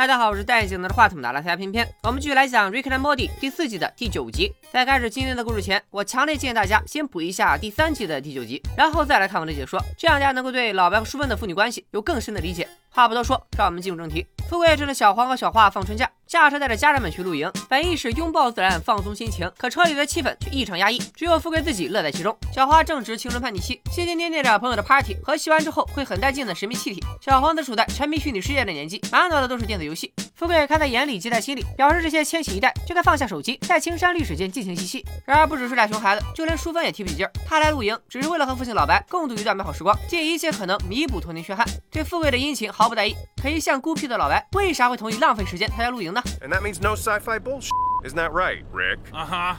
大家好，我是戴眼镜拿着话筒的拉斯加偏偏，我们继续来讲《Rick and Morty》第四季的第九集。在开始今天的故事前，我强烈建议大家先补一下第三季的第九集，然后再来看我的解说，这样大家能够对老白和淑芬的父女关系有更深的理解。话不多说，让我们进入正题。富贵趁着小黄和小花放春假，驾车带着家人们去露营，本意是拥抱自然、放松心情，可车里的气氛却异常压抑，只有富贵自己乐在其中。小花正值青春叛逆期，心心念念着朋友的 party 和吸完之后会很带劲的神秘气体。小黄则处在沉迷虚拟世界的年纪，满脑子都是电子游戏。富贵看在眼里，记在心里，表示这些千禧一代就该放下手机，在青山绿水间尽情嬉戏。然而不只是俩熊孩子，就连淑芬也提不起劲儿。她来露营只是为了和父亲老白共度一段美好时光，尽一切可能弥补童年缺憾。对富贵的殷勤毫不在意，可一向孤僻的老白为啥会同意浪费时间参加露营呢？And that means no sci-fi bullshit. Isn't that right, Rick? Uh huh.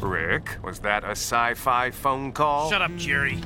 Rick, was that a sci-fi phone call? Shut up, Jerry.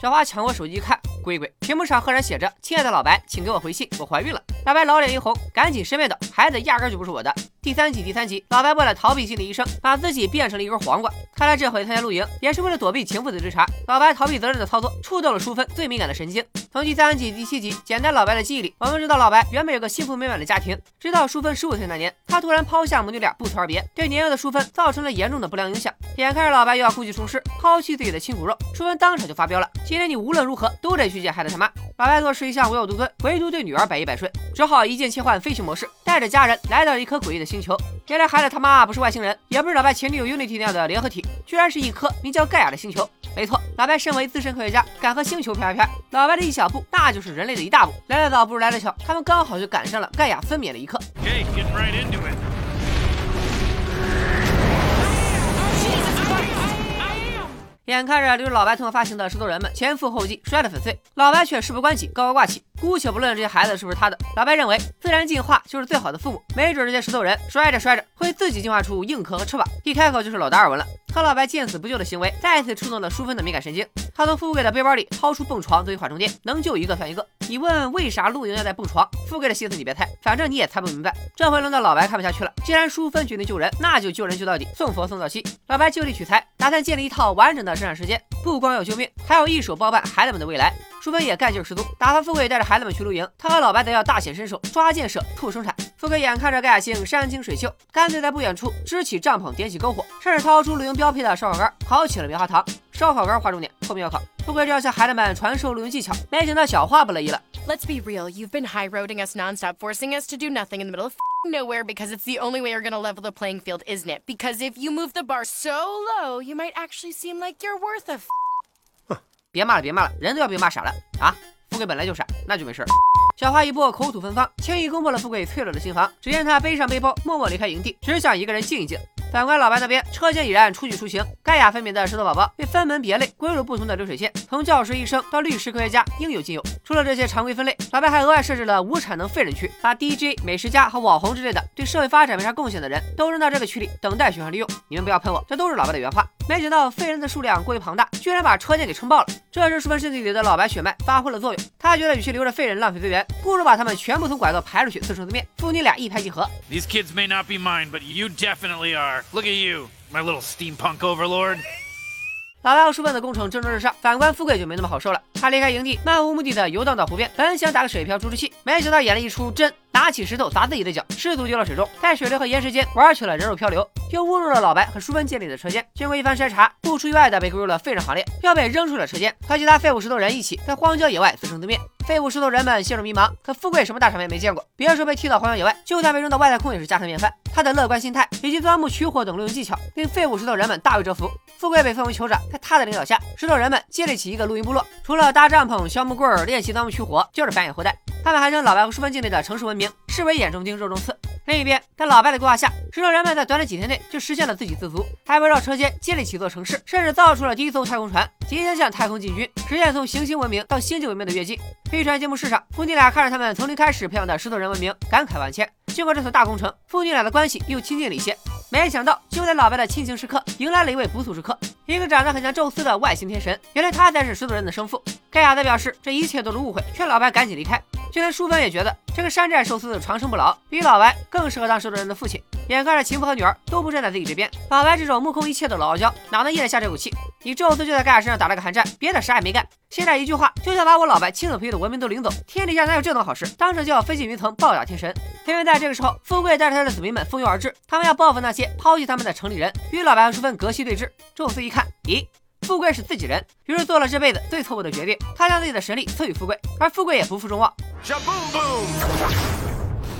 小花抢过手机一看，鬼鬼，屏幕上赫然写着：“亲爱的老白，请给我回信，我怀孕了。”老白老脸一红，赶紧申辩道：“孩子压根就不是我的。”第三集第三集，老白为了逃避心理医生，把自己变成了一根黄瓜。看来这回参加露营也是为了躲避情妇的追查。老白逃避责任的操作，触动了淑芬最敏感的神经。从第三集第七集简单老白的记忆里，我们知道老白原本有个幸福美满的家庭，直到淑芬十五岁那年，他突然抛下母女俩不辞而别，对年幼的淑芬造成了严重的不良影响。眼看着老白又要故技重施，抛弃自己的亲骨肉，淑芬当场就发飙了：“今天你无论如何都得去见孩子他妈。”老白做事一向唯我独尊，唯独对女儿百依百顺，只好一键切换飞行模式，带着家人来到了一颗诡异的星球。原来孩子他妈不是外星人，也不是老白前女友 Unity 那样的联合体，居然是一颗名叫盖亚的星球。没错，老白身为资深科学家，敢和星球啪啪啪，老白的一小步，那就是人类的一大步。来得早不如来得巧，他们刚好就赶上了盖亚分娩的一刻。Okay, 眼看着留着老白头发发型的石头人们前赴后继摔得粉碎，老白却事不关己高高挂起。姑且不论这些孩子是不是他的，老白认为自然进化就是最好的父母。没准这些石头人摔着摔着会自己进化出硬壳和翅膀，一开口就是老达尔文了。可老白见死不救的行为再次触动了淑芬的敏感神经。他从富贵的背包里掏出蹦床作为缓冲垫，能救一个算一个。你问为啥露营要带蹦床？富贵的心思你别猜，反正你也猜不明白。这回轮到老白看不下去了，既然淑芬决定救人，那就救人救到底，送佛送到西。老白就地取材，打算建立一套完整的生产时间，不光要救命，还要一手包办孩子们的未来。淑芬也干劲十足，打发富贵带着孩子们去露营，他和老白则要大显身手，抓建设，促生产。富贵眼看着盖亚星山清水秀，干脆在不远处支起帐篷，点起篝火，甚至掏出露营标配的烧烤杆，烤起了棉花糖。烧烤杆划重点，后面要烤。富贵就要向孩子们传授露营技巧，没想到小花不乐意了。Let's be real. You've been high roading us nonstop, forcing us to do nothing in the middle of nowhere because it's the only way you're gonna level the playing field, isn't it? Because if you move the bar so low, you might actually seem like you're worth a f- 别骂了，别骂了，人都要被骂傻了啊！富贵本来就傻，那就没事儿。小花一波口吐芬芳，轻易攻破了富贵脆弱的心房。只见他背上背包，默默离开营地，只想一个人静一静。反观老白那边，车间已然初具雏形。盖亚分娩的石头宝宝被分门别类归入不同的流水线，从教师、医生到律师、科学家，应有尽有。除了这些常规分类，老白还额外设置了无产能废人区，把 DJ、美食家和网红之类的对社会发展没啥贡献的人都扔到这个区里，等待选上利用。你们不要喷我，这都是老白的原话。没想到废人的数量过于庞大，居然把车间给撑爆了。这时，淑芬身体里的老白血脉发挥了作用，他觉得与其留着废人浪费资源，不如把他们全部从拐道排出去，自生自灭。父女俩一拍即合，These kids may not be mine, but you definitely are. Look at you, my little steampunk overlord. 老白和淑芬的工程蒸蒸日上，反观富贵就没那么好受了。他离开营地，漫无目的的游荡到湖边，本想打个水漂出出气，没想到演了一出真拿起石头砸自己的脚，失足丢到水中，在水流和岩石间玩起了人肉漂流，又误入了老白和淑芬建立的车间。经过一番筛查，不出意外的被归入了废人行列，要被扔出了车间，和其他废物石头人一起在荒郊野外自生自灭。废物石头人们陷入迷茫，可富贵什么大场面没见过，别说被踢到荒郊野外，就算被扔到外太空也是家常便饭。他的乐观心态以及钻木取火等露营技巧，令废物石头人们大为折服。富贵被封为酋长，在他的领导下，石头人们建立起一个露营部落，除了搭帐篷、削木棍、练习钻木取火，就是繁衍后代。他们还将老白和淑芬建立的城市文明视为眼中钉、肉中刺。另一边，在老白的规划下，石头人们在短短几天内就实现了自给自足，还围绕车间建立起一座城市，甚至造出了第一艘太空船，即将向太空进军，实现从行星文明到星际文明的跃进。飞船揭幕式上，父女俩看着他们从零开始培养的石头人文明，感慨万千。经过这次大工程，父女俩的关系又亲近了一些。没想到，就在老白的亲情时刻，迎来了一位不速之客，一个长得很像宙斯的外星天神。原来他才是石头人的生父。盖亚则表示这一切都是误会，劝老白赶紧离开。就连淑芬也觉得这个山寨寿司长生不老，比老白更适合当石头人的父亲。眼看着情妇和女儿都不站在自己这边，老白这种目空一切的老傲娇哪能咽得下这口气？你宙斯就在盖亚身上打了个寒战，别的啥也没干。现在一句话就想把我老白亲手培育的文明都领走，天底下哪有这等好事？当场就要飞进云层暴打天神。偏偏在这个时候，富贵带着他的子民们蜂拥而至，他们要报复那些抛弃他们的城里人，与老白和淑芬隔席对峙。宙斯一看，咦，富贵是自己人，于是做了这辈子最错误的决定，他将自己的神力赐予富贵，而富贵也不负众望。Shaboom boom!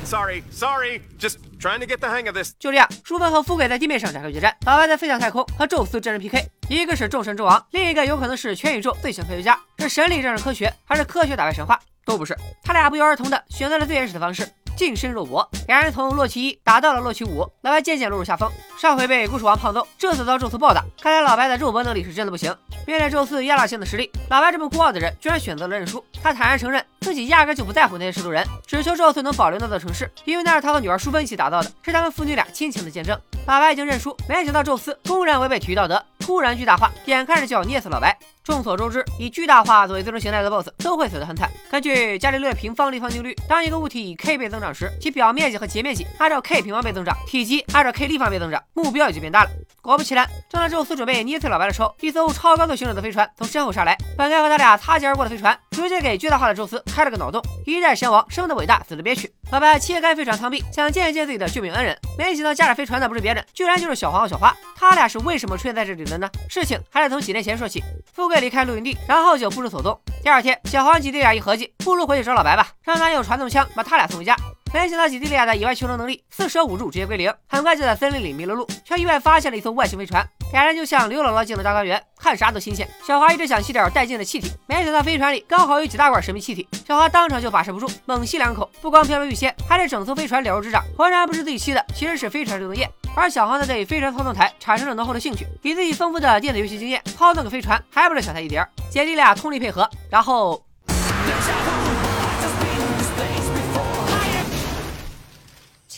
Sorry, sorry. Just trying to get the hang of this. 就这样，淑芬和富贵在地面上展开决战，老白在飞向太空和宙斯真人 PK，一个是众神之王，另一个有可能是全宇宙最强科学家，是神力战胜科学，还是科学打败神话？都不是，他俩不约而同的选择了最原始的方式。近身肉搏，两人从洛奇一打到了洛奇五，老白渐渐落入下风。上回被故事王胖揍，这次遭宙斯暴打，看来老白的肉搏能力是真的不行。面对宙斯压倒性的实力，老白这么孤傲的人居然选择了认输。他坦然承认自己压根就不在乎那些石头人，只求宙斯能保留那座城市，因为那是他和女儿淑芬一起打造的，是他们父女俩亲情的见证。老白已经认输，没想到宙斯公然违背体育道德，突然巨大化，眼看着就要捏死老白。众所周知，以巨大化作为最终形态的 BOSS 都会死得很惨。根据伽利略平方立方定律，当一个物体以 k 倍增长时，其表面积和截面积按照 k 平方倍增长，体积按照 k 立方倍增长，目标也就变大了。果不其然，正当宙斯准备捏碎老白的时候，一艘超高速行驶的飞船从身后杀来，本该和他俩擦肩而过的飞船，直接给巨大化的宙斯开了个脑洞。一代神王生的伟大，死的憋屈。老白切开飞船舱壁，想见一见自己的救命恩人，没想到驾驶飞船的不是别人，居然就是小黄和小花。他俩是为什么出现在这里的呢？事情还得从几年前说起。富贵离开露营地，然后就不知所踪。第二天，小黄、几弟俩一合计，不如回去找老白吧，让他用传送枪把他俩送回家。没想到姐弟俩的野外求生能力四舍五入直接归零，很快就在森林里迷了路，却意外发现了一艘外星飞船。俩人就像刘姥姥进了大观园，看啥都新鲜。小花一直想吸点带劲的气体，没想到飞船里刚好有几大罐神秘气体，小花当场就把持不住，猛吸两口，不光飘飘欲仙，还是整艘飞船了如指掌。浑然不知自己吸的其实是飞船制动液。而小黄则对飞船操纵台产生了浓厚的兴趣，以自己丰富的电子游戏经验，操纵个飞船还不是小菜一碟。姐弟俩通力配合，然后。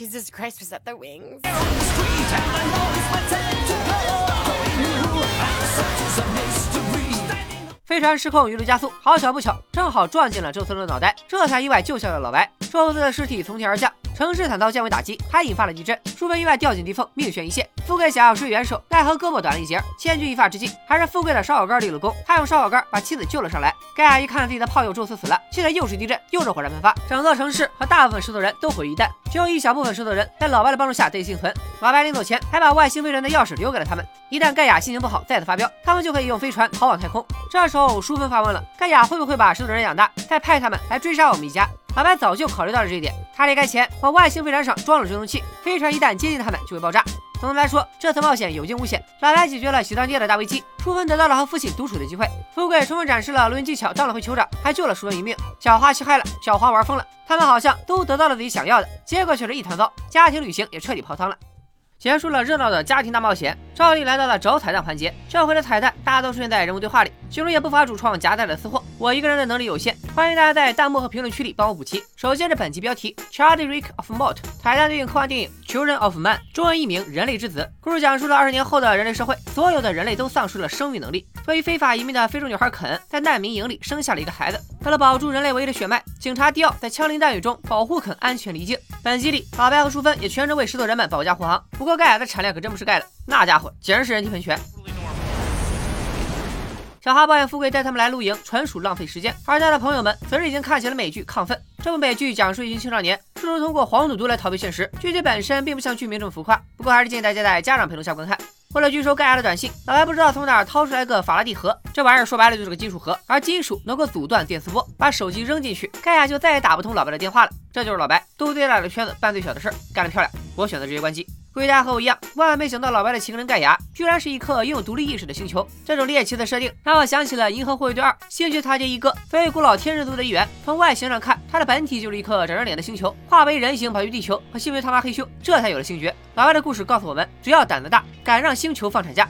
Jesus Christ, was that the wings? 飞船失控，一路加速，好巧不巧，正好撞进了宙斯的脑袋，这才意外救下了老白。宙斯的尸体从天而降。城市惨遭降维打击，还引发了地震。淑芬意外掉进地缝，命悬一线。富贵想要施援手，奈何胳膊短了一截。千钧一发之际，还是富贵的烧烤杆立了功。他用烧烤杆把妻子救了上来。盖亚一看自己的炮友宙斯死了，现在又是地震，又是火山喷发，整座城市和大部分石头人都毁于一旦，只有一小部分石头人在老白的帮助下得以幸存。老白临走前还把外星飞船的钥匙留给了他们，一旦盖亚心情不好再次发飙，他们就可以用飞船逃往太空。这时候淑芬发问了：盖亚会不会把石头人养大，再派他们来追杀我们一家？老白早就考虑到了这一点，他离开前往外星飞船上装了追踪器，飞船一旦接近他们就会爆炸。总的来说，这次冒险有惊无险。老白解决了喜当爹的大危机，充分得到了和父亲独处的机会，富贵充分展示了录音技巧，当了回酋长，还救了淑芬一命。小花气嗨了，小黄玩疯了，他们好像都得到了自己想要的，结果却是一团糟，家庭旅行也彻底泡汤了。结束了热闹的家庭大冒险，照例来到了找彩蛋环节。这回的彩蛋大多出现在人物对话里，其中也不乏主创夹带的私货。我一个人的能力有限，欢迎大家在弹幕和评论区里帮我补齐。首先是本集标题：Charlie Rick of Mort，彩蛋对应科幻电影《Children of Man》，中文译名《人类之子》。故事讲述了二十年后的人类社会，所有的人类都丧失了生育能力。作为非法移民的非洲女孩肯，在难民营里生下了一个孩子。为了保住人类唯一的血脉，警察迪奥在枪林弹雨中保护肯安全离境。本集里，老白和淑芬也全程为石头人们保驾护航。不过盖亚的产量可真不是盖的，那家伙简直是人体喷泉。小哈抱怨富贵带他们来露营纯属浪费时间，而他的朋友们则是已经看起了美剧《亢奋》。这部美剧讲述一群青少年试图通过黄赌毒来逃避现实，剧情本身并不像剧名这么浮夸，不过还是建议大家在家长陪同下观看。为了拒收盖亚的短信，老白不知道从哪儿掏出来个法拉第盒，这玩意儿说白了就是个金属盒，而金属能够阻断电磁波。把手机扔进去，盖亚就再也打不通老白的电话了。这就是老白，兜最大的圈子，办最小的事儿，干得漂亮！我选择直接关机。大家和我一样，万万没想到老白的情人盖亚居然是一颗拥有独立意识的星球。这种猎奇的设定让我想起了《银河护卫队二：星球塔杰一哥》。非古老天神族的一员，从外形上看，他的本体就是一颗长着脸的星球，化为人形跑去地球和星球他妈嘿咻，这才有了星爵。老白的故事告诉我们，只要胆子大，敢让星球放产假。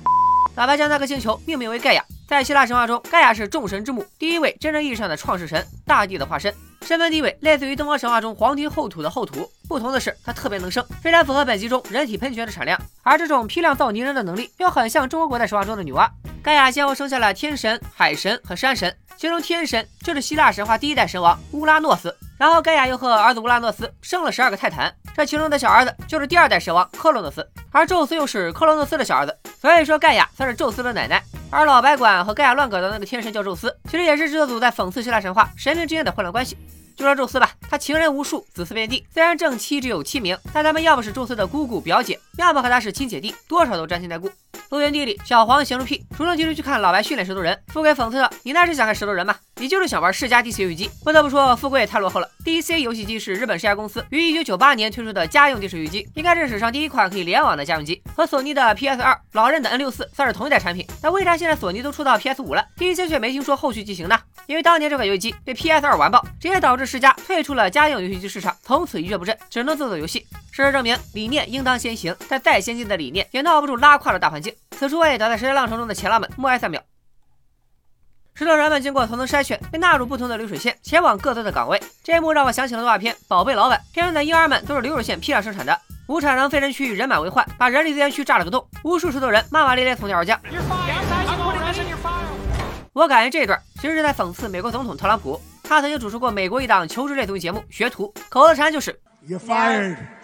老白将那颗星球命名为盖亚。在希腊神话中，盖亚是众神之母，第一位真正意义上的创世神，大地的化身，身份地位类似于东方神话中黄帝后土的后土。不同的是，他特别能生，非常符合本集中人体喷泉的产量。而这种批量造泥人的能力，又很像中国古代神话中的女娲。盖亚先后生下了天神、海神和山神，其中天神就是希腊神话第一代神王乌拉诺斯。然后盖亚又和儿子乌拉诺斯生了十二个泰坦，这其中的小儿子就是第二代神王克洛诺斯，而宙斯又是克洛诺斯的小儿子，所以说盖亚算是宙斯的奶奶。而老白管和盖亚乱搞的那个天神叫宙斯，其实也是制作组在讽刺希腊神话神明之间的混乱关系。就说宙斯吧，他情人无数，子嗣遍地。虽然正妻只有七名，但他们要么是宙斯的姑姑表姐，要么和他是亲姐弟，多少都沾亲带故。录园地里，小黄闲如屁，主动提出去看老白训练石头人。富贵讽刺道：“你那是想看石头人吗？你就是想玩世嘉 DC 游戏机。”不得不说，富贵也太落后了。DC 游戏机是日本世嘉公司于1998年推出的家用电视游戏机，应该是史上第一款可以联网的家用机，和索尼的 PS2、老任的 N64 算是同一代产品。但为啥现在索尼都出到 PS5 了，DC 却没听说后续机型呢？因为当年这款游戏机被 PS2 完爆，直接导致世嘉退出了。家用游戏机市场从此一蹶不振，只能做做游戏。事实证明，理念应当先行，但再先进的理念也闹不住拉胯的大环境。此处为倒在时代浪潮中的前浪们默哀三秒。石头人们经过层层筛选，被纳入不同的流水线，前往各自的岗位。这一幕让我想起了动画片《宝贝老板》，片中的婴儿们都是流水线批量生产的。无产能废人区人满为患，把人力资源区炸了个洞，无数石头人骂骂咧咧从天而降。我感觉这段其实是在讽刺美国总统特朗普。他曾经主持过美国一档求职类综艺节目《学徒》，口头禅就是 “You fired”。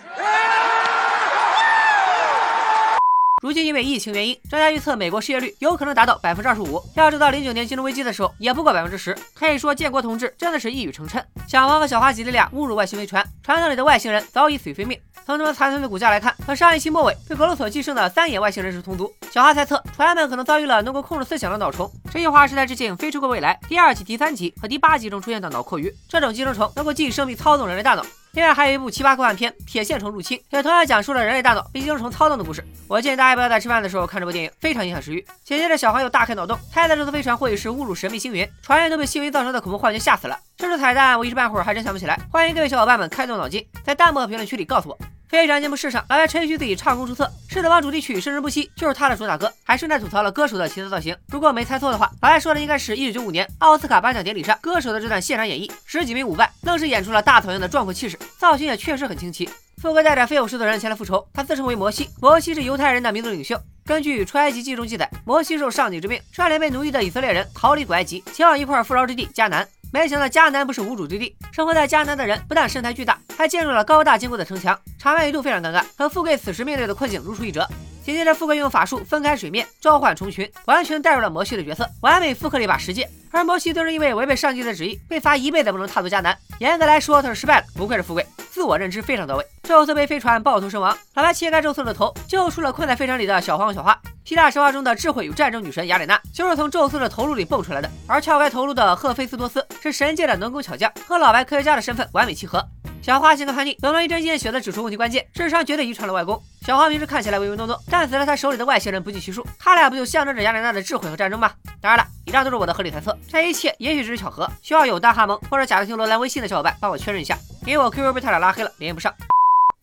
如今因为疫情原因，专家预测美国失业率有可能达到百分之二十五。要知道零九年金融危机的时候也不过百分之十，可以说建国同志真的是一语成谶。小王和小花姐弟俩误入外星飞船，船舱里的外星人早已死于非命。从他们残存的骨架来看，和上一期末尾被格罗索寄生的三眼外星人是同族。小花猜测，船员们可能遭遇了能够控制思想的脑虫。这句话是在致敬《飞出个未来》第二季、第三集和第八集中出现的脑阔鱼。这种寄生虫能够寄生并操纵人类大脑。另外还有一部奇葩科幻片《铁线虫入侵》，也同样讲述了人类大脑被寄生虫操纵的故事。我建议大家不要在吃饭的时候看这部电影，非常影响食欲。紧接着，小黄又大开脑洞，猜测这艘飞船会是误入神秘星云，船员都被星云造成的恐怖幻觉吓死了。这是彩蛋，我一时半会儿还真想不起来。欢迎各位小伙伴们开动脑筋，在弹幕和评论区里告诉我。非常节目试上，老白吹嘘自己唱功出色，《狮子王》主题曲《生生不息》就是他的主打歌，还顺带吐槽了歌手的奇特造型。如果没猜错的话，老白说的应该是一九九五年奥斯卡颁奖典礼上歌手的这段现场演绎，十几名舞伴愣是演出了大草原的壮阔气势，造型也确实很清奇。富贵带着非偶狮子人前来复仇，他自称为摩西，摩西是犹太人的民族领袖。根据《出埃及记》中记载，摩西受上帝之命，率领被奴役的以色列人逃离古埃及，前往一块富饶之地迦南。没想到迦南不是无主之地，生活在迦南的人不但身材巨大，还建入了高大坚固的城墙，场面一度非常尴尬，和富贵此时面对的困境如出一辙。紧接着，富贵用法术分开水面，召唤虫群，完全带入了摩西的角色，完美复刻了一把十戒。而摩西则是因为违背上帝的旨意，被罚一辈子不能踏足迦南。严格来说，他是失败了，不愧是富贵，自我认知非常到位。宙斯被飞船爆头身亡，老白切开宙斯的头，救出了困在飞船里的小黄和小花。希腊神话中的智慧与战争女神雅典娜就是从宙斯的头颅里蹦出来的，而撬开头颅的赫菲斯托斯是神界的能工巧匠，和老白科学家的身份完美契合。小花性格叛逆，冷了一针见血的指出问题关键，智商绝对遗传了外公。小花平时看起来唯唯诺诺，但死了他手里的外星人不计其数，他俩不就象征着雅典娜的智慧和战争吗？当然了，以上都是我的合理猜测，这一切也许只是巧合，需要有大哈蒙或者贾克汀罗兰微信的小伙伴帮我确认一下，因为我 QQ 被他俩拉黑了，联系不上。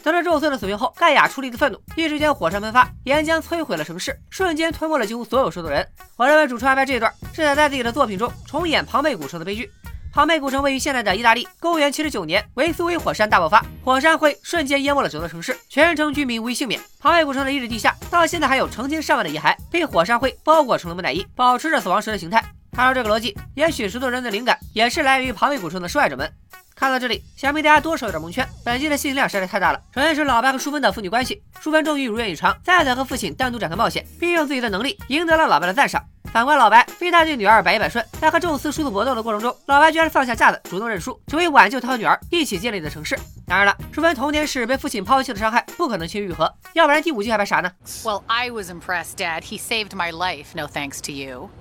得知宙斯的死讯后，盖亚出离的愤怒，一时间火山喷发，岩浆摧毁了城市，瞬间吞没了几乎所有石头人。我认为主创安排这一段，是想在自己的作品中重演庞贝古城的悲剧。庞贝古城位于现在的意大利，公元七十九年，维苏威火山大爆发，火山灰瞬间淹没了整座城市，全城居民无一幸免。庞贝古城的遗址地下，到现在还有成千上万的遗骸被火山灰包裹成了木乃伊，保持着死亡时的形态。按照这个逻辑，也许石头人的灵感也是来源于庞贝古城的受害者们。看到这里，想必大家多少有点蒙圈。本季的信息量实在太大了。首先是老白和淑芬的父女关系，淑芬终于如愿以偿，再次和父亲单独展开冒险，并用自己的能力赢得了老白的赞赏。反观老白，非但对女儿百依百顺，在和宙斯殊途搏斗的过程中，老白居然放下架子，主动认输，只为挽救他和女儿一起建立的城市。当然了，淑芬童年时被父亲抛弃的伤害不可能轻易愈合，要不然第五季还拍啥呢？Well, I was impressed, Dad. He saved my life. No thanks to you.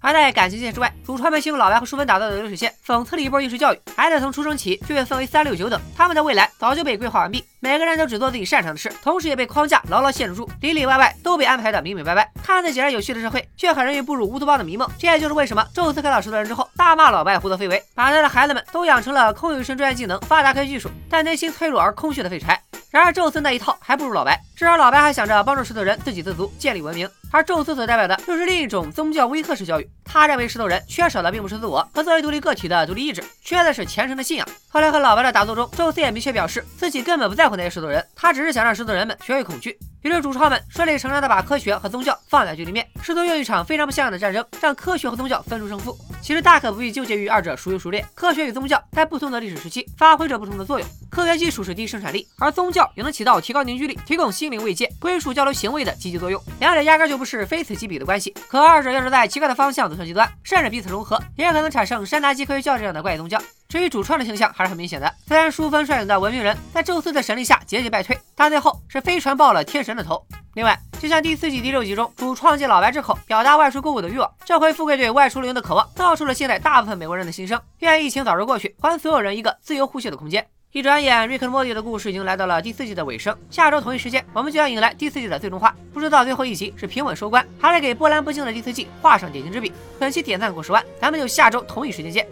而在感情线之外，主创们先用老白和淑芬打造的流水线，讽刺了一波应试教育。孩子从出生起就被分为三六九等，他们的未来早就被规划完毕，每个人都只做自己擅长的事，同时也被框架牢牢限制住，里里外外都被安排的明明白白。看似井然有序的社会，却很容易步入乌托邦的迷梦。这也就是为什么宙斯看到石头人之后，大骂老白胡作非为，把他的孩子们都养成了空有一身专业技能、发达科学技术，但内心脆弱而空虚的废柴。然而宙斯那一套还不如老白，至少老白还想着帮助石头人自给自足，建立文明。而宙斯所代表的又是另一种宗教威吓式教育。他认为石头人缺少的并不是自我和作为独立个体的独立意志，缺的是虔诚的信仰。后来和老白的打斗中，宙斯也明确表示自己根本不在乎那些石头人，他只是想让石头人们学会恐惧。于是主创们顺理成章的把科学和宗教放在对立面，试图用一场非常不像样的战争让科学和宗教分出胜负。其实大可不必纠结于二者孰优孰劣，科学与宗教在不同的历史时期发挥着不同的作用。科学技术是第一生产力，而宗教也能起到提高凝聚力、提供心灵慰藉、归属交流行为的积极作用。两者压根就不是非此即彼的关系。可二者要是在奇怪的方向走向极端，甚至彼此融合，也可能产生山达基科学教这样的怪异宗教。至于主创的形象还是很明显的，虽然淑芬率领的文明人在宙斯的神力下节节败退，但最后是飞船爆了天神的头。另外，就像第四季第六集中，主创借老白之口表达外出购物的欲望，这回富贵对外出旅游的渴望，道出了现在大部分美国人的心声：愿疫情早日过去，还所有人一个自由呼吸的空间。一转眼，瑞克和莫蒂的故事已经来到了第四季的尾声。下周同一时间，我们就要迎来第四季的最终话。不知道最后一集是平稳收官，还是给波澜不惊的第四季画上点睛之笔。本期点赞过十万，咱们就下周同一时间见，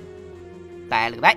拜了个拜。